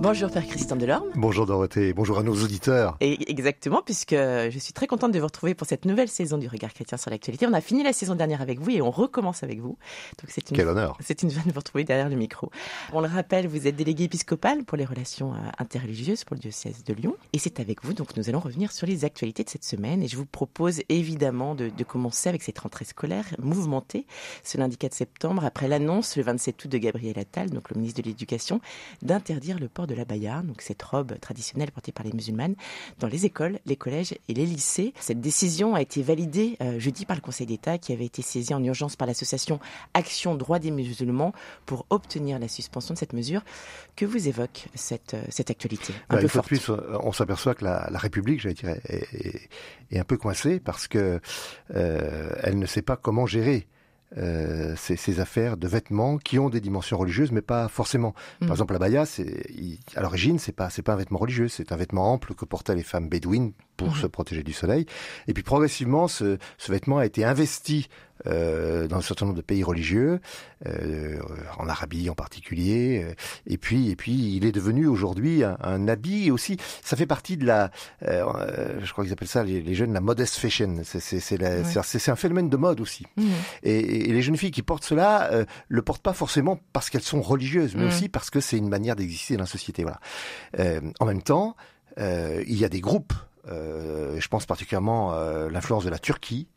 Bonjour Père Christian Delorme. Bonjour Dorothée, bonjour à nos auditeurs. Et exactement, puisque je suis très contente de vous retrouver pour cette nouvelle saison du Regard chrétien sur l'actualité. On a fini la saison dernière avec vous et on recommence avec vous. Donc c'est une, Quel honneur. C'est une joie de vous retrouver derrière le micro. On le rappelle, vous êtes délégué épiscopal pour les relations euh, interreligieuses pour le diocèse de Lyon. Et c'est avec vous, donc nous allons revenir sur les actualités de cette semaine. Et je vous propose évidemment de, de commencer avec cette rentrée scolaire mouvementée ce lundi 4 septembre, après l'annonce le 27 août de Gabriel Attal, donc le ministre de l'Éducation, d'interdire le port de la baya, donc cette robe traditionnelle portée par les musulmanes, dans les écoles, les collèges et les lycées. Cette décision a été validée euh, jeudi par le Conseil d'État qui avait été saisi en urgence par l'association Action Droit des musulmans pour obtenir la suspension de cette mesure. Que vous évoque cette, euh, cette actualité un bah, peu forte? Plus, on s'aperçoit que la, la République, j'allais dire, est, est, un peu coincée parce que euh, elle ne sait pas comment gérer euh, ces, ces, affaires de vêtements qui ont des dimensions religieuses, mais pas forcément. Par mm. exemple, la baya, c'est, à l'origine, c'est pas, c'est pas un vêtement religieux, c'est un vêtement ample que portaient les femmes bédouines pour se protéger du soleil. Et puis progressivement, ce, ce vêtement a été investi euh, dans un certain nombre de pays religieux, euh, en Arabie en particulier. Euh, et puis, et puis, il est devenu aujourd'hui un, un, habit aussi. Ça fait partie de la, je crois qu'ils appellent ça les, les, jeunes la modest fashion. C'est ouais. un phénomène de mode aussi. Mmh. Et, et, les jeunes filles qui portent cela le portent pas forcément parce qu'elles sont religieuses, mais mmh. aussi parce que c'est une manière d'exister dans la société. Voilà. en même temps, il y a des groupes. Je pense particulièrement à l'influence de la Turquie,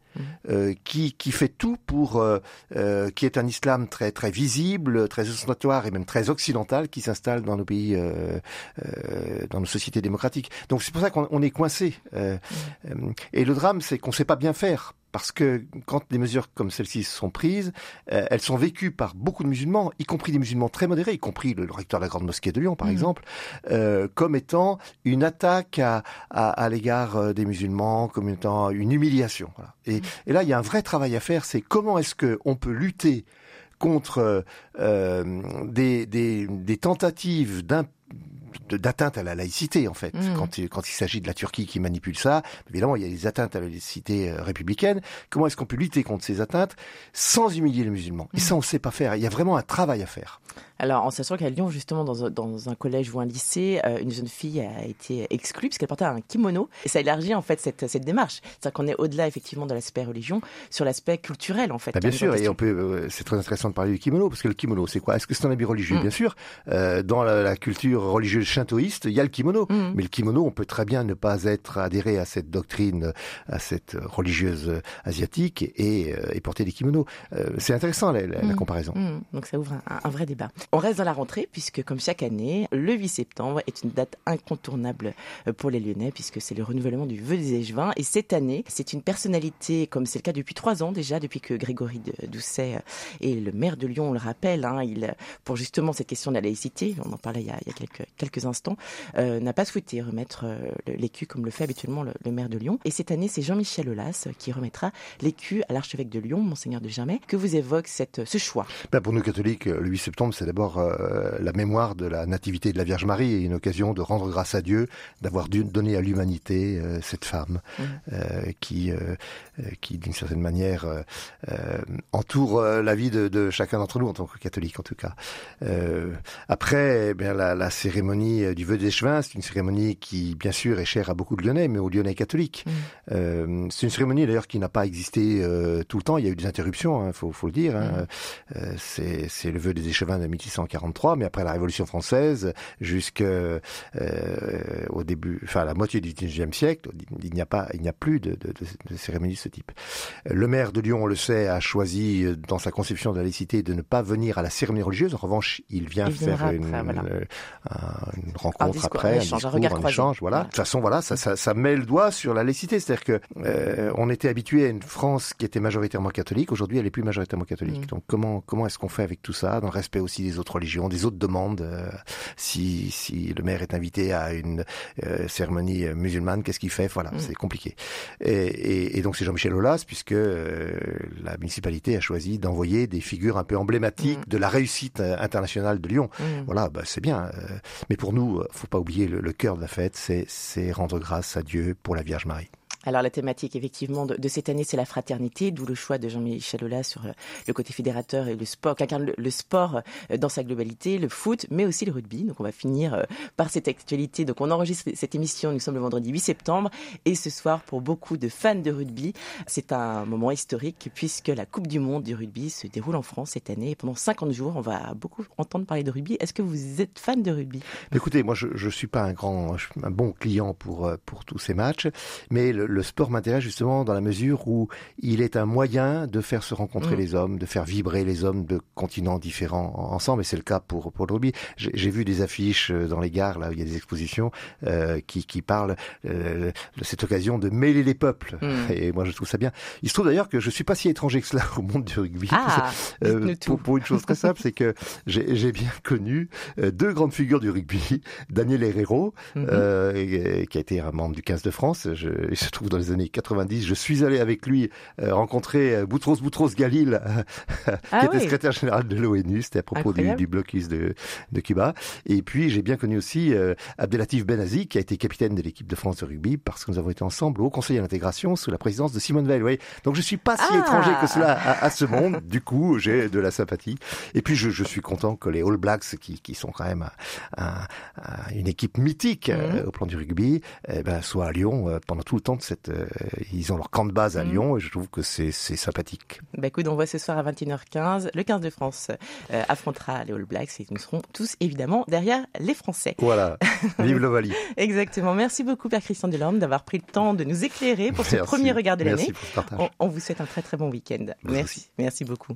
euh, qui, qui fait tout pour, euh, euh, qui est un islam très très visible, très ostentatoire et même très occidental, qui s'installe dans nos pays, euh, euh, dans nos sociétés démocratiques. Donc c'est pour ça qu'on est coincé. Mm. et le drame, c'est qu'on ne sait pas bien faire parce que quand des mesures comme celles-ci sont prises, euh, elles sont vécues par beaucoup de musulmans, y compris des musulmans très modérés, y compris le, le recteur de la Grande Mosquée de Lyon, par mmh. exemple, euh, comme étant une attaque à, à, à l'égard euh, des musulmans, comme étant une humiliation. Voilà. Et, mmh. et, là, il y a un vrai travail à faire, c'est comment est-ce qu'on peut lutter contre euh, des, des, des tentatives d'atteinte à la laïcité en fait. Mmh. Quand, quand il s'agit de la Turquie qui manipule ça, évidemment il y a des atteintes à la laïcité euh, républicaine. Comment est-ce qu'on peut lutter contre ces atteintes sans humilier les musulmans? Mmh. Et ça on ne sait pas faire. Il y a vraiment un travail à faire. Alors, en sachant qu'à Lyon, justement, dans un, dans un, collège ou un lycée, euh, une jeune fille a été exclue parce qu'elle portait un kimono. Et ça élargit, en fait, cette, cette démarche. C'est-à-dire qu'on est au-delà, effectivement, de l'aspect religion, sur l'aspect culturel, en fait. Bah, bien sûr, et on peut, euh, c'est très intéressant de parler du kimono, parce que le kimono, c'est quoi? Est-ce que c'est un habit religieux? Mmh. Bien sûr. Euh, dans la, la, culture religieuse shintoïste, il y a le kimono. Mmh. Mais le kimono, on peut très bien ne pas être adhéré à cette doctrine, à cette religieuse asiatique et, et porter des kimonos. c'est intéressant, la, la, mmh. la comparaison. Donc ça ouvre un, un vrai débat. On reste dans la rentrée puisque, comme chaque année, le 8 septembre est une date incontournable euh, pour les Lyonnais puisque c'est le renouvellement du vœu des échevins. Et cette année, c'est une personnalité, comme c'est le cas depuis trois ans déjà, depuis que Grégory Doucet euh, est le maire de Lyon, on le rappelle, hein, il, pour justement cette question de la laïcité, on en parlait il y a, il y a quelques, quelques instants, euh, n'a pas souhaité remettre euh, l'écu comme le fait habituellement le, le, maire de Lyon. Et cette année, c'est Jean-Michel Aulas qui remettra l'écu à l'archevêque de Lyon, Monseigneur de Germay. Que vous évoque cette, ce choix? Ben Pour nous catholiques, le 8 septembre, c'est d'abord euh, la mémoire de la nativité de la Vierge Marie et une occasion de rendre grâce à Dieu d'avoir donné à l'humanité euh, cette femme mmh. euh, qui, qui d'une certaine manière, entoure la vie de, de chacun d'entre nous en tant que catholique en tout cas. après, eh bien, la, la, cérémonie du vœu d'échevin, c'est une cérémonie qui, bien sûr, est chère à beaucoup de Lyonnais, mais aux Lyonnais catholiques. Mmh. c'est une cérémonie d'ailleurs qui n'a pas existé tout le temps. Il y a eu des interruptions, il hein, faut, faut, le dire. Hein. Mmh. c'est le vœu des échevins de 1643 mais après la Révolution française, jusqu'au euh, début, enfin la moitié du XIXe siècle, il n'y a pas, il n'y a plus de, de, de, cérémonie de ce type. Le maire de Lyon, on le sait, a choisi euh, dans sa conception de la laïcité de ne pas venir à la cérémonie religieuse. En revanche, il vient il faire après, une, voilà. une, une, rencontre discours, après, un, échange, discours, un, un échange, voilà. voilà. De toute façon, voilà, ça, ça, ça, met le doigt sur la laïcité, c'est-à-dire que euh, on était habitué à une France qui était majoritairement catholique. Aujourd'hui, elle est plus majoritairement catholique. Mmh. Donc, comment comment est-ce qu'on fait avec tout ça, dans le respect aussi des autres religions, des autres demande euh, si, si le maire est invité à une euh, cérémonie musulmane, qu'est-ce qu'il fait? Voilà, mm. c'est compliqué. Et, et, et donc c'est Jean-Michel Aulas, puisque euh, la municipalité a choisi d'envoyer des figures un peu emblématiques mm. de la réussite internationale de Lyon. Mm. Voilà, bah, c'est bien. mais pour nous, faut pas oublier le, le cœur de la fête, c'est rendre grâce à Dieu pour la Vierge Marie. Alors la thématique effectivement de, cette année, c'est la fraternité, d'où le choix de Jean-Michel Aulas sur euh, le côté fédérateur et le sport, qui incarne le, sport euh, dans sa globalité, le foot, mais aussi le rugby. Donc on va finir euh, par cette actualité. Donc on enregistre cette émission, nous sommes le vendredi 8 septembre, et ce soir, pour beaucoup de fans de rugby, c'est un moment historique puisque la Coupe du Monde du rugby se déroule en France cette année. Et pendant 50 jours, on va beaucoup entendre parler de rugby. Est-ce que vous êtes fan de rugby? Écoutez, moi je ne suis pas un grand, un bon client pour, pour tous ces matchs, mais le, le sport m'intéresse justement dans la mesure où il est un moyen de faire se rencontrer mm. les hommes, de faire vibrer les hommes de continents différents ensemble. Et c'est le cas pour, pour le rugby. J'ai vu des affiches euh, dans les gares, là où il y a des expositions, euh, qui, qui parlent euh, de cette occasion de mêler les peuples. Mm. Et moi, je trouve ça bien. Il se trouve d'ailleurs que je suis pas si étranger que cela au monde du rugby. Ah, euh, pour, pour, une chose très simple, c'est que j'ai bien connu euh, deux grandes figures du rugby. Daniel Herrero, mm-hmm. qui a été un membre du 15 de France. Je, il se trouve dans les années 90, je suis allé avec lui euh, rencontrer euh, Boutros Boutros Galil, qui ah était secrétaire général de l'ONU. C'était à propos du, du, blocus de, de, Cuba. Et puis j'ai bien connu aussi euh, Abdelatif Benazi, qui a été capitaine de l'équipe de France de rugby, parce que nous avons été ensemble au Conseil à l'intégration sous la présidence de Simone Veil. Oui. Donc je suis pas si ah. étranger que cela à, ce monde. Du coup, j'ai de la sympathie. Et puis je, je, suis content que les All Blacks, qui, qui sont quand même un, une équipe mythique mmh. au plan du rugby, eh ben, soient à Lyon pendant tout le temps de cette ils ont leur camp de base à mm. Lyon et je trouve que c'est sympathique. Bah écoute, on voit ce soir à 21h15, le 15 de France euh, affrontera les All Blacks et nous serons tous évidemment derrière les Français. Voilà, vive l'Ovalie. Exactement. Merci beaucoup Père Christian Delorme d'avoir pris le temps de nous éclairer pour ce premier regard de l'année. On, on, vous souhaite un très très bon week-end. Merci. Merci beaucoup.